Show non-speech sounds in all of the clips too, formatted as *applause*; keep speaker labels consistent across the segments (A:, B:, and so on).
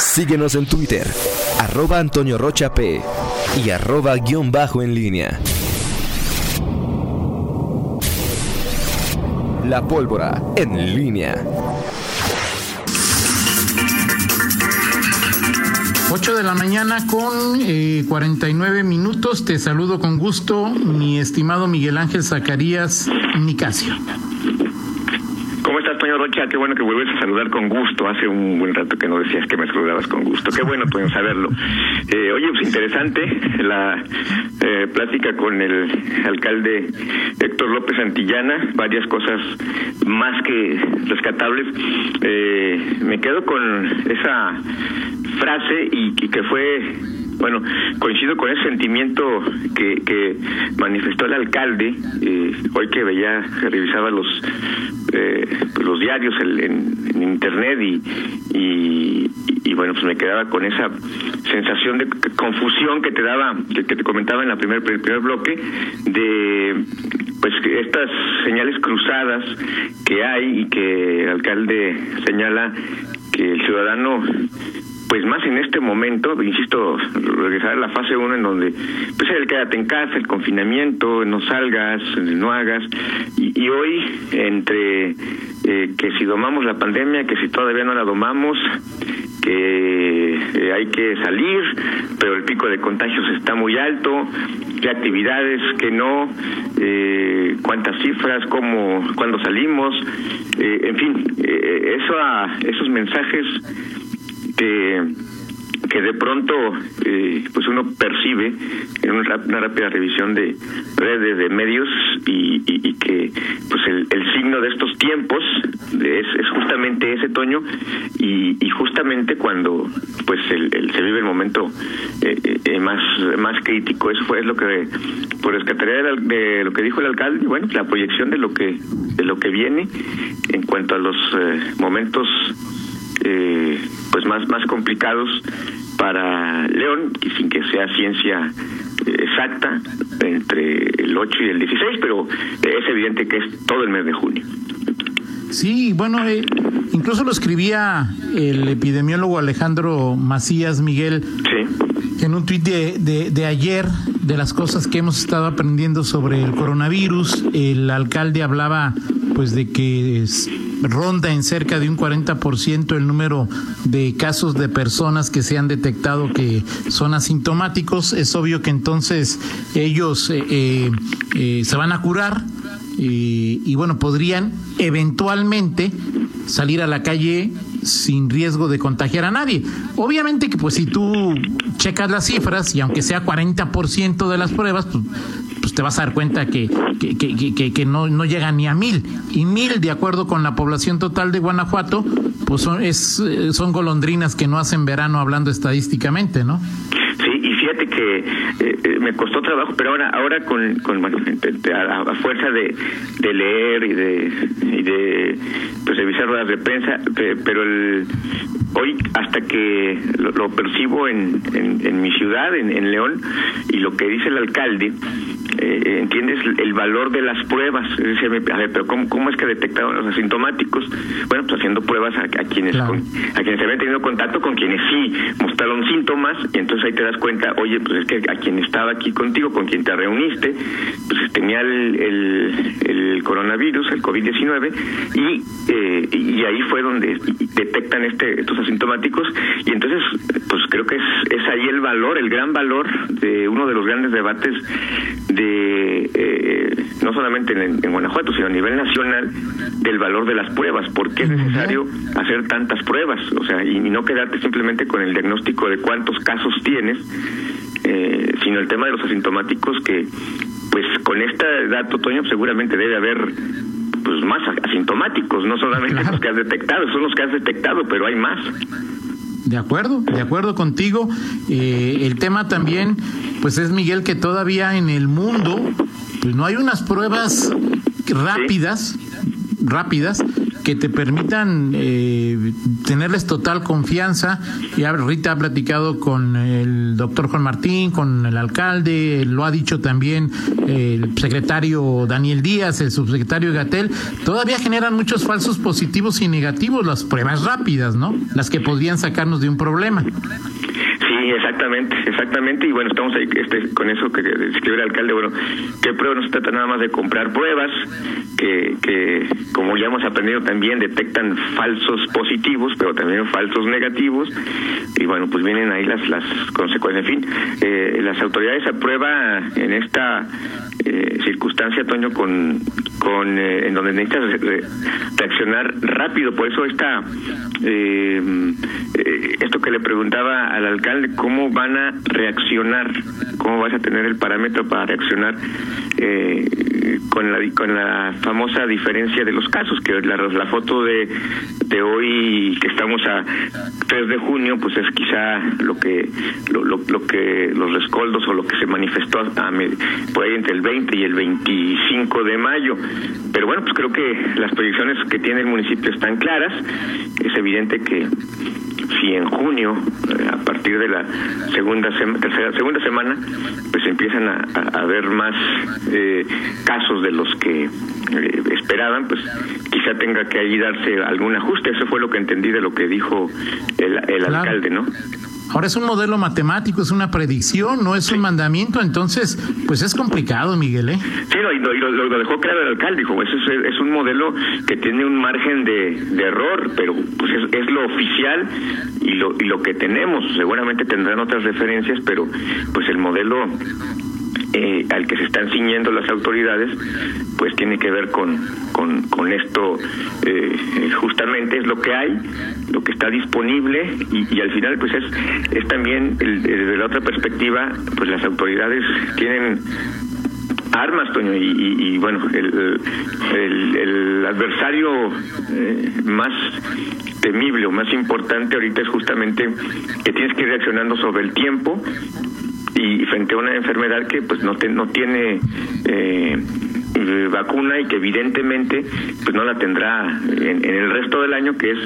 A: Síguenos en Twitter, arroba Antonio Rocha P y arroba guion bajo en línea. La pólvora en línea.
B: 8 de la mañana con eh, 49 minutos. Te saludo con gusto, mi estimado Miguel Ángel Zacarías Nicasio.
C: ¿Cómo estás, Toño Rocha? Qué bueno que vuelves a saludar con gusto. Hace un buen rato que no decías que me saludabas con gusto. Qué bueno, Toño, saberlo. Eh, oye, pues interesante la eh, plática con el alcalde Héctor López Santillana. Varias cosas más que rescatables. Eh, me quedo con esa frase y que fue bueno, coincido con ese sentimiento que, que manifestó el alcalde eh, hoy que veía, revisaba los eh, los diarios el, en, internet y, y, y, bueno, pues me quedaba con esa sensación de confusión que te daba, que, que te comentaba en la primer, el primer bloque, de pues estas señales cruzadas que hay y que el alcalde señala que el ciudadano pues más en este momento, insisto, regresar a la fase 1 en donde, pues el quédate en casa, el confinamiento, no salgas, no hagas, y, hoy entre eh, que si domamos la pandemia, que si todavía no la domamos, que eh, hay que salir, pero el pico de contagios está muy alto, qué actividades, qué no, eh, cuántas cifras, cómo, cuándo salimos, eh, en fin, eso a, esos mensajes que de pronto eh, pues uno percibe en una, una, rápida revisión de redes de medios y, y, que pues el, el, signo de estos tiempos es, es justamente ese toño y, y, justamente cuando pues el, se vive el momento eh, eh, más más crítico. Eso fue es lo que por rescataría de, de, lo que dijo el alcalde y bueno la proyección de lo que de lo que viene en cuanto a los eh, momentos eh, pues más más complicados para León y sin que sea ciencia exacta entre el 8 y el 16 pero es evidente que es todo el mes de junio
B: Sí, bueno, eh, incluso lo escribía el epidemiólogo Alejandro Macías Miguel
C: sí.
B: en un tuit de, de, de, ayer de las cosas que hemos estado aprendiendo sobre el coronavirus. El alcalde hablaba pues de que es, ronda en cerca de un 40% el número de casos de personas que se han detectado que son asintomáticos. Es obvio que entonces ellos eh, eh, eh se van a curar y, y bueno, podrían eventualmente salir a la calle sin riesgo de contagiar a nadie. Obviamente que pues si tú checas las cifras y aunque sea 40% de las pruebas, pues, pues, te vas a dar cuenta que, que, que, que, no, no llega ni a mil. Y mil, de acuerdo con la población total de Guanajuato, pues son, es, son golondrinas que no hacen verano hablando estadísticamente, ¿no?
C: Sí, y fíjate que eh, me costó trabajo, pero ahora ahora con, con a, fuerza de, de leer y de y de pues, revisar ruedas de prensa, pero el hoy hasta que lo, percibo en, en, en, mi ciudad, en, León, y lo que dice el alcalde, eh, entiendes el valor de las pruebas. Dice, a ver, pero ¿cómo, cómo es que detectaron los asintomáticos? Bueno, pues haciendo pruebas a, a quienes claro. con, a quienes habían tenido contacto con quienes sí mostraron síntomas, y entonces ahí te das cuenta, oye, pues es que a quien estaba aquí contigo, con quien te reuniste, pues tenía el, el, el coronavirus, el COVID-19, y, eh, y ahí fue donde detectan este estos asintomáticos, y entonces, pues creo que es, es ahí el valor, el gran valor de uno de los grandes debates de eh, no solamente en, en, Guanajuato, sino a nivel nacional, del valor de las pruebas, por qué es necesario hacer tantas pruebas, o sea, y, y no quedarte simplemente con el diagnóstico de cuántos casos tienes, eh, sino el tema de los asintomáticos que, pues con este dato, Toño, seguramente debe haber pues más asintomáticos, no solamente claro. los que has detectado, son los que has detectado, pero hay más.
B: De acuerdo, de acuerdo contigo. Eh, el tema también, pues es Miguel que todavía en el mundo, pues no hay unas pruebas rápidas, rápidas que te permitan eh, tenerles total confianza. Y Rita ha platicado con el doctor Juan Martín, con el alcalde, lo ha dicho también el secretario Daniel Díaz, el subsecretario Gatel. Todavía generan muchos falsos positivos y negativos las pruebas rápidas, ¿no? Las que podrían sacarnos de un problema.
C: Exactamente, exactamente. Y bueno, estamos ahí este, con eso que escribió el alcalde. Bueno, que prueba no se trata nada más de comprar pruebas, que, que como ya hemos aprendido también detectan falsos positivos, pero también falsos negativos. Y bueno, pues vienen ahí las, las consecuencias. En fin, eh, las autoridades aprueban en esta eh, circunstancia, Toño, con, con eh, en donde necesitas reaccionar rápido. Por eso está eh, esto que le preguntaba al alcalde, ¿cómo van a reaccionar? ¿Cómo vas a tener el parámetro para reaccionar con, la, con la famosa diferencia de los casos? Que la, foto de, de hoy, que estamos a 3 de junio, pues es quizá lo que lo, lo, que los rescoldos o lo que se manifestó a, por ahí entre el 20 y el 25 de mayo. Pero bueno, pues creo que las proyecciones que tiene el municipio están claras. Es evidente que si en junio, eh, a partir de la segunda tercera, segunda semana, pues empiezan a, a, ver más eh, casos de los que eh, esperaban, pues quizá tenga que ahí darse algún ajuste. Eso fue lo que entendí de lo que dijo el, el alcalde, ¿no?
B: Ahora es un modelo matemático, es una predicción, no es un mandamiento, entonces, pues es complicado, Miguel, ¿eh?
C: Sí, y, lo, dejó claro el alcalde, dijo, eso es, es, un modelo que tiene un margen de, de error, pero pues es, es, lo oficial y lo, y lo que tenemos. Seguramente tendrán otras referencias, pero pues el modelo eh, al que se están ciñendo las autoridades, pues tiene que ver con, con, esto, eh, justamente es lo que hay, lo que está disponible y, al final pues es, es también, desde la otra perspectiva, pues las autoridades tienen armas, Toño, y, bueno, el, el, adversario eh, más temible o más importante ahorita es justamente que tienes que ir reaccionando sobre el tiempo y frente a una enfermedad que pues no, no tiene eh, vacuna y que evidentemente pues no la tendrá en, el resto del año que es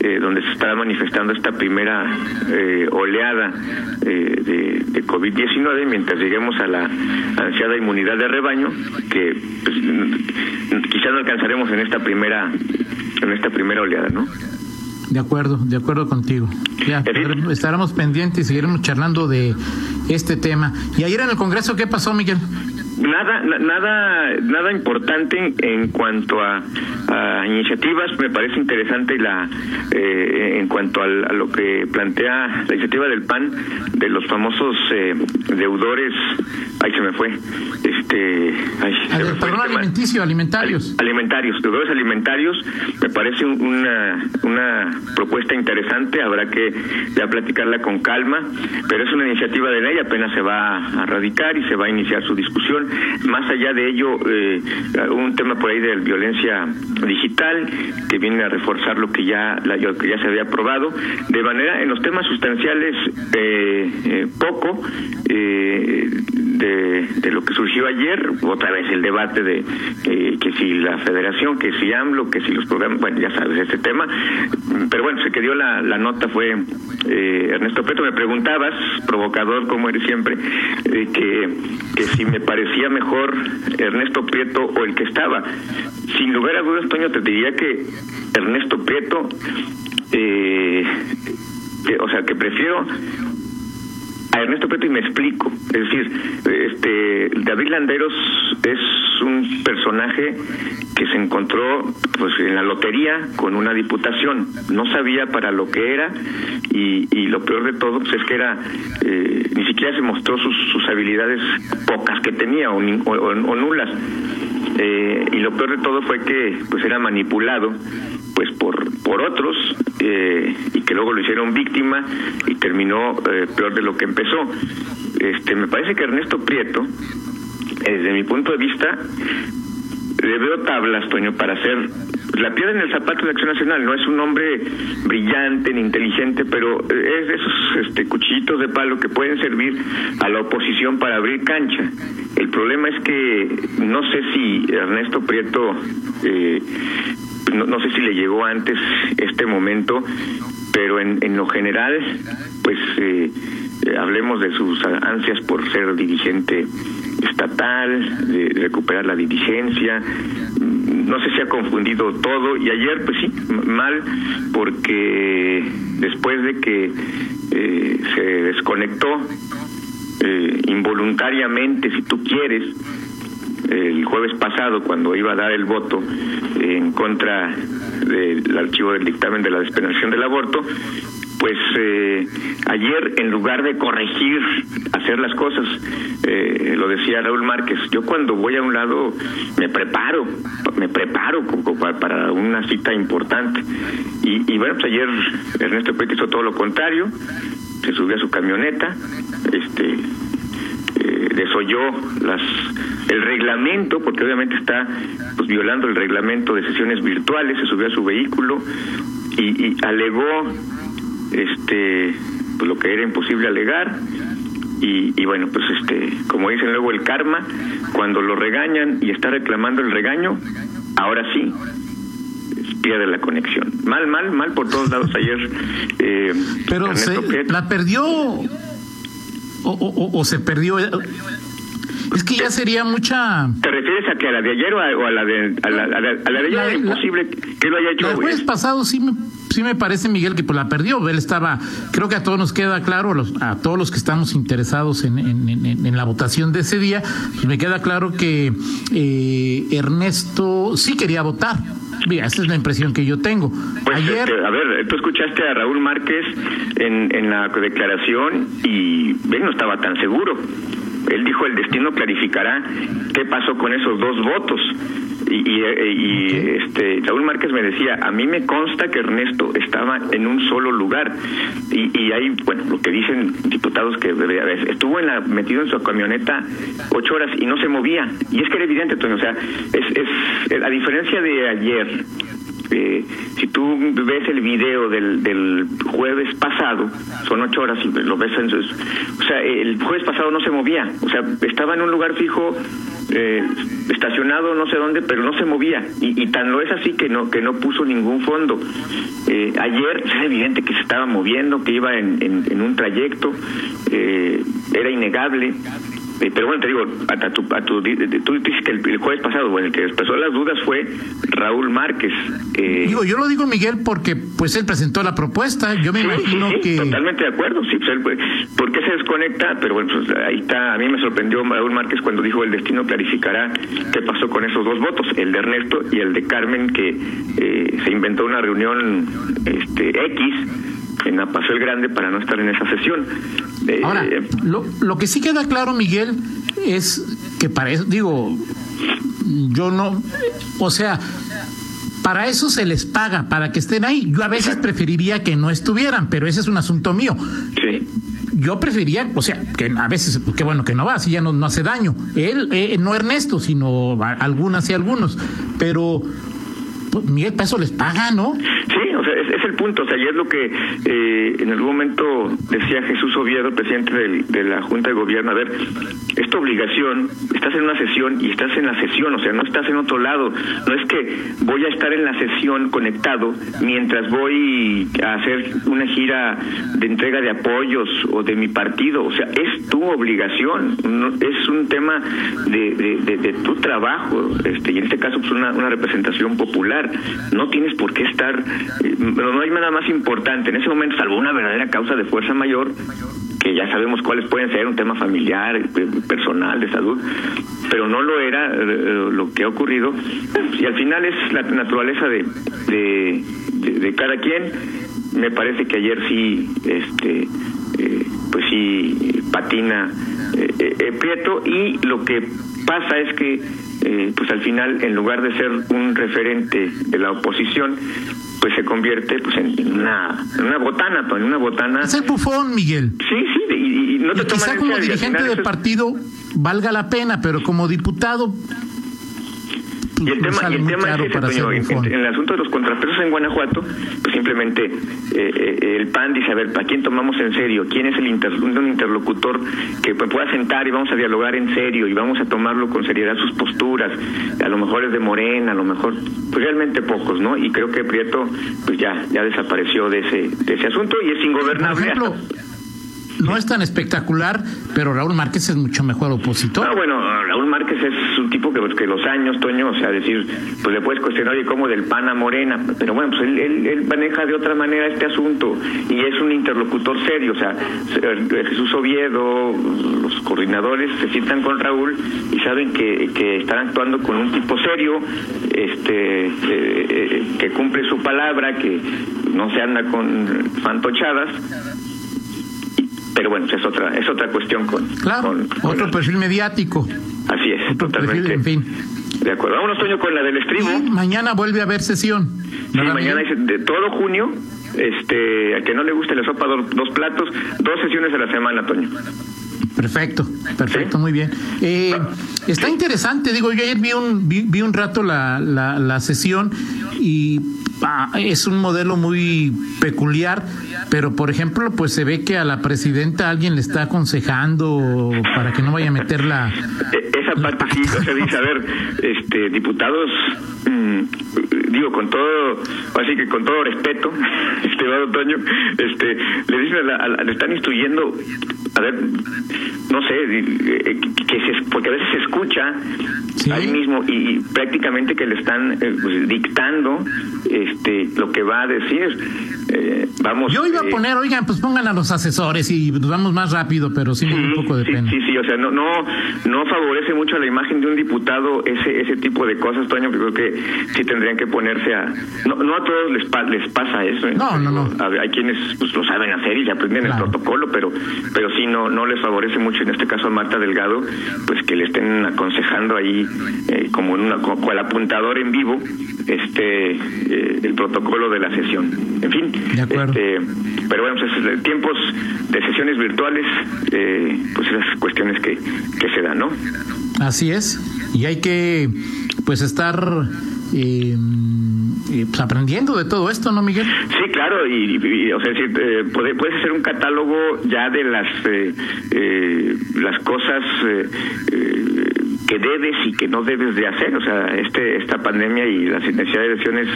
C: eh, donde se está manifestando esta primera eh, oleada de, de COVID-19 mientras lleguemos a la ansiada inmunidad de rebaño que pues, quizás no alcanzaremos en esta primera en esta primera oleada, ¿no?
B: De acuerdo, de acuerdo contigo. Ya, estaremos pendientes y seguiremos charlando de este tema. Y ayer en el Congreso, ¿qué pasó, Miguel?
C: Nada, nada, nada importante en cuanto a, iniciativas. Me parece interesante la, eh, en cuanto a, lo que plantea la iniciativa del PAN de los famosos eh, deudores. Ahí se me fue. Este,
B: ay, perdón, alimenticio, alimentarios.
C: Alimentarios, deudores alimentarios. Me parece una, una propuesta interesante. Habrá que ya platicarla con calma, pero es una iniciativa de ley. Apenas se va a radicar y se va a iniciar su discusión. Más allá de ello, eh, un tema por ahí de violencia digital que viene a reforzar lo que ya que ya se había aprobado. De manera, en los temas sustanciales, eh, eh, poco de, lo que surgió ayer. Otra vez el debate de que si la Federación, que si AMLO, que si los programas, bueno, ya sabes este tema. Pero bueno, se quedó la, nota fue Ernesto Peto. Me preguntabas, provocador como eres siempre, que, que si me parecía mejor Ernesto Prieto o el que estaba. Sin lugar a dudas, Toño, te diría que Ernesto Prieto, eh, o sea, que prefiero Ernesto Prieto y me explico. Es decir, este David Landeros es un personaje que se encontró pues en la lotería con una diputación. No sabía para lo que era y, y lo peor de todo pues, es que era eh, ni siquiera se mostró sus, sus habilidades pocas que tenía o, o, nulas. Eh, y lo peor de todo fue que pues era manipulado pues por por otros eh, y que luego lo hicieron víctima y terminó peor de lo que empezó. Este me parece que Ernesto Prieto desde mi punto de vista le veo tablas, Toño, para ser la piedra en el zapato de Acción Nacional. No es un hombre brillante ni inteligente, pero es de esos este, cuchillitos de palo que pueden servir a la oposición para abrir cancha. Problema es que no sé si Ernesto Prieto, eh, no, sé si le llegó antes este momento, pero en, en lo general, pues eh, hablemos de sus ansias por ser dirigente estatal, de recuperar la dirigencia. No sé si ha confundido todo y ayer, pues sí, mal, porque después de que eh, se desconectó eh, involuntariamente, si tú quieres, el jueves pasado, cuando iba a dar el voto en contra del archivo del dictamen de la despenalización del aborto, pues eh, ayer en lugar de corregir, hacer las cosas, eh, lo decía Raúl Márquez, yo cuando voy a un lado me preparo, me preparo para una cita importante. Y, bueno, pues ayer Ernesto Pérez hizo todo lo contrario, se subió a su camioneta, este eh, desoyó las el reglamento porque obviamente está pues violando el reglamento de sesiones virtuales se subió a su vehículo y, y alegó este pues lo que era imposible alegar y, y, bueno pues este como dicen luego el karma cuando lo regañan y está reclamando el regaño ahora sí pierde la conexión. Mal mal mal por todos lados ayer
B: eh, pero se, la perdió o, o, o, se perdió es que ya sería mucha.
C: ¿Te refieres a que a la de ayer o a, la de a la, a la, de ayer es imposible que lo haya hecho?
B: El jueves pasado sí me sí me parece, Miguel, que pues la perdió. Él estaba, creo que a todos nos queda claro, a todos los que estamos interesados en, en, la votación de ese día, pues me queda claro que eh, Ernesto sí quería votar. Mira, esa es la impresión que yo tengo.
C: Pues, Ayer... Este, a ver, tú escuchaste a Raúl Márquez en, en la declaración y él no estaba tan seguro. Él dijo el destino clarificará qué pasó con esos dos votos y, y, este Raúl Márquez me decía a mí me consta que Ernesto estaba en un solo lugar y, y hay bueno lo que dicen diputados que estuvo en la, metido en su camioneta ocho horas y no se movía. Y es que era evidente o sea es, es a diferencia de ayer eh, si tú ves el video del, del jueves pasado, son ocho horas y lo ves en O sea, el jueves pasado no se movía, o sea, estaba en un lugar fijo, eh, estacionado no sé dónde, pero no se movía. Y, tan lo es así que no, que no puso ningún fondo. Eh, ayer es evidente que se estaba moviendo, que iba en, en, un trayecto, eh, era innegable. Eh, pero bueno, te digo, a, tu, a tu, tú dices que el, jueves pasado, bueno, el que expresó las dudas fue Raúl Márquez.
B: Eh, digo, yo lo digo, Miguel, porque pues él presentó la propuesta. Yo me imagino que.
C: Totalmente de acuerdo, sí. Pues, ¿Por qué se desconecta? Pero bueno, pues ahí está. A mí me sorprendió Raúl Márquez cuando dijo el destino clarificará qué pasó con esos dos votos, el de Ernesto y el de Carmen, que eh, se inventó una reunión este, X en Apaso el Grande para no estar en esa sesión.
B: Eh, Ahora, lo, lo que sí queda claro, Miguel, es que para eso, digo, yo no, o sea, para eso se les paga, para que estén ahí. Yo a veces preferiría que no estuvieran, pero ese es un asunto mío.
C: Sí.
B: Yo preferiría, o sea, que a veces, qué bueno que no va, así ya no, no hace daño. Él, eh, no Ernesto, sino algunas y algunos. Pero pues, Miguel, para eso les paga, ¿no?
C: Sí, es, el punto. O sea, y es lo que eh, en algún momento decía Jesús Oviedo, presidente de la Junta de Gobierno. A ver, esta obligación, estás en una sesión y estás en la sesión, o sea, no estás en otro lado. No es que voy a estar en la sesión conectado mientras voy a hacer una gira de entrega de apoyos o de mi partido. O sea, es tu obligación. es un tema de, de, tu trabajo. Este, y en este caso, pues una, una representación popular no tienes por qué estar, eh, no hay nada más importante en ese momento, salvo una verdadera causa de fuerza mayor, que ya sabemos cuáles pueden ser, un tema familiar, eh, personal, de salud, pero no lo era eh, lo que ha ocurrido. Y al final es la naturaleza de, de, cada quien. Me parece que ayer sí, este, pues sí, patina Prieto y lo que pasa es que eh, pues al final, en lugar de ser un referente de la oposición, pues se convierte pues en una, en una botana, en una botana.
B: Es el bufón, Miguel.
C: Sí, sí, y, no te
B: quizá como dirigente del partido valga la pena, pero como diputado
C: y el tema, y el tema es ese, en, el asunto de los contrapesos en Guanajuato, pues simplemente eh, eh, el PAN dice, a ver, ¿para quién tomamos en serio? ¿Quién es el un interlocutor que pueda sentar y vamos a dialogar en serio y vamos a tomarlo con seriedad sus posturas? A lo mejor es de Morena, a lo mejor, pues realmente pocos, ¿no? Y creo que Prieto, pues ya, ya desapareció de ese, de ese asunto y es ingobernable
B: no es tan espectacular, pero Raúl Márquez es mucho mejor opositor.
C: Ah, bueno, Raúl Márquez es un tipo que, que los años, Toño, o sea, decir, pues le puedes cuestionar, oye, ¿cómo del PAN a Morena? Pero bueno, pues él, él, maneja de otra manera este asunto y es un interlocutor serio, o sea, eh, Jesús Oviedo, los coordinadores se sientan con Raúl y saben que, que están actuando con un tipo serio, este, eh, eh, que cumple su palabra, que no se anda con fantochadas pero bueno, es otra es otra cuestión con,
B: claro, otro perfil mediático.
C: Así es, totalmente.
B: en fin.
C: De acuerdo. Vámonos, Toño, con la del estribo.
B: mañana vuelve a haber sesión.
C: Sí, mañana es de todo junio. Este, a que no le guste la sopa dos, platos, dos sesiones a la semana, Toño.
B: Perfecto, perfecto, muy bien. Eh, está interesante, digo, yo ayer vi un, vi, un rato la, la, la sesión y es un modelo muy peculiar pero por ejemplo, pues se ve que a la presidenta alguien le está aconsejando para que no vaya a meter la...
C: E-, esa parte sí, o sea, dice, a ver, este, diputados, mm, digo, con todo, así que con todo respeto, *laughs* estimado Toño, este, le dicen, le están instruyendo, a ver, no sé, eh, que se, porque a veces se escucha ahí mismo y, prácticamente que le están eh, pues, dictando este lo que va a decir. Eh, vamos.
B: Yo iba a poner, oigan, pues pongan a los asesores y nos vamos más rápido, pero sí, un poco de pena.
C: Sí, sí, o sea, no, no, no favorece mucho la imagen de un diputado ese ese tipo de cosas, Toño, creo que sí tendrían que ponerse a... No, no a todos les, les pasa eso.
B: No, no, no.
C: Hay quienes pues, lo saben hacer y se aprenden el protocolo, pero pero sí no no les favorece mucho, en este caso a Marta Delgado, pues que le estén aconsejando ahí eh, como en una el apuntador en vivo este eh, el protocolo de la sesión. En fin, este, pero bueno, pues, tiempos de sesiones virtuales, eh, pues esas cuestiones que, que se dan, ¿no?
B: Así es, y hay que pues estar eh, pues aprendiendo de todo esto, ¿no, Miguel?
C: Sí, claro, y, o sea, eh, puede, puedes hacer un catálogo ya de las eh, eh las cosas eh, que debes y que no debes de hacer, o sea, este esta pandemia y las necesidades de sesiones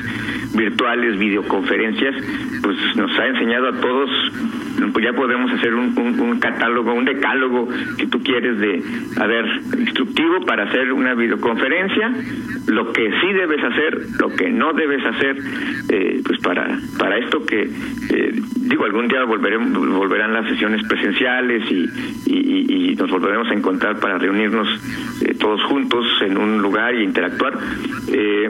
C: virtuales, videoconferencias, pues nos ha enseñado a todos pues ya podemos hacer un, un, catálogo, un decálogo, si tú quieres, de, a ver, instructivo para hacer una videoconferencia, lo que sí debes hacer, lo que no debes hacer, eh, pues para, para esto que, eh, digo, algún día volveremos, volverán las sesiones presenciales y, y, nos volveremos a encontrar para reunirnos eh, todos juntos en un lugar y interactuar. Eh,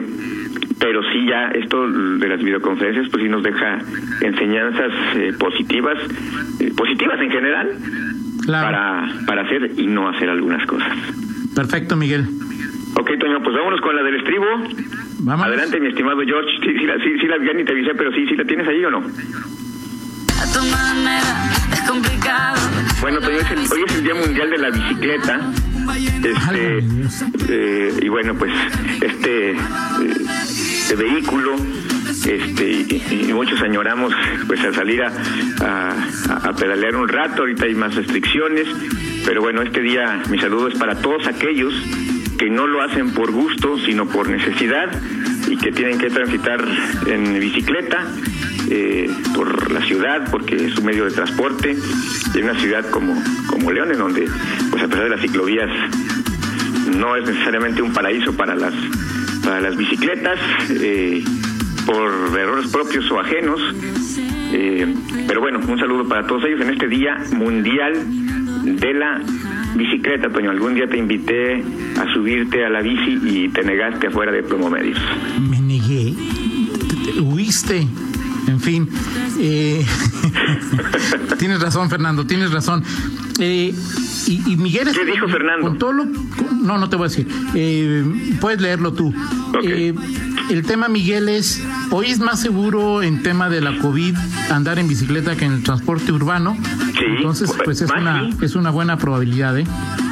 C: pero sí ya esto de las videoconferencias pues sí nos deja enseñanzas eh, positivas, eh, positivas en general, para, para hacer y no hacer algunas cosas.
B: Perfecto, Miguel.
C: Ok, Toño, pues vámonos con la del estribo. Vamos. Adelante, mi estimado George. Sí, sí, la, sí, la ya ni te avisé, pero sí, sí la tienes ahí o no. A tu manera, es complicado. Bueno, Toño, hoy es el Día Mundial de la Bicicleta este eh, y bueno pues este, este vehículo este y, muchos añoramos pues a salir a, a, pedalear un rato ahorita hay más restricciones pero bueno este día mi saludo es para todos aquellos que no lo hacen por gusto sino por necesidad y que tienen que transitar en bicicleta eh, por la ciudad, porque es un medio de transporte, y en una ciudad como, como León, en donde, pues a pesar de las ciclovías, no es necesariamente un paraíso para las, para las bicicletas, eh, por errores propios o ajenos. Eh, pero bueno, un saludo para todos ellos en este Día Mundial de la Bicicleta, Toño. Algún día te invité a subirte a la bici y te negaste afuera de Promomedios.
B: Me negué. Huiste. En fin, eh, *laughs* tienes razón, Fernando, tienes razón. Eh, y, Miguel...
C: ¿Qué dijo Fernando?
B: Con todo no, no te voy a decir. Eh, puedes leerlo tú. El tema, Miguel, es, hoy es más seguro en tema de la COVID andar en bicicleta que en el transporte urbano. Entonces, pues es una, es una buena probabilidad, ¿eh?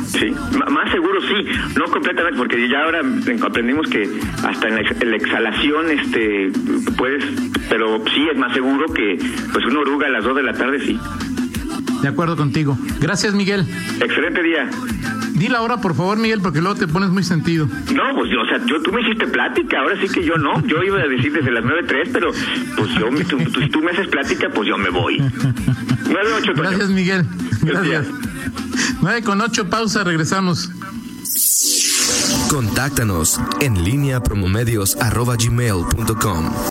C: Sí, más seguro sí, no completamente, porque ya ahora aprendimos que hasta en la, exhalación este puedes, pero sí es más seguro que pues una oruga a las 2 de la tarde sí.
B: De acuerdo contigo. Gracias, Miguel.
C: Excelente día.
B: Di la hora, por favor, Miguel, porque luego te pones muy sentido.
C: No, pues yo, o sea, yo, tú me hiciste plática, ahora sí que yo no. Yo iba a decir desde las 9.03, pero pues yo, tú, si tú me haces plática, pues yo me voy. 9.8.
B: Gracias, Miguel. Gracias. 9 con 8, pausa, regresamos.
A: Contáctanos en línea promomedios.com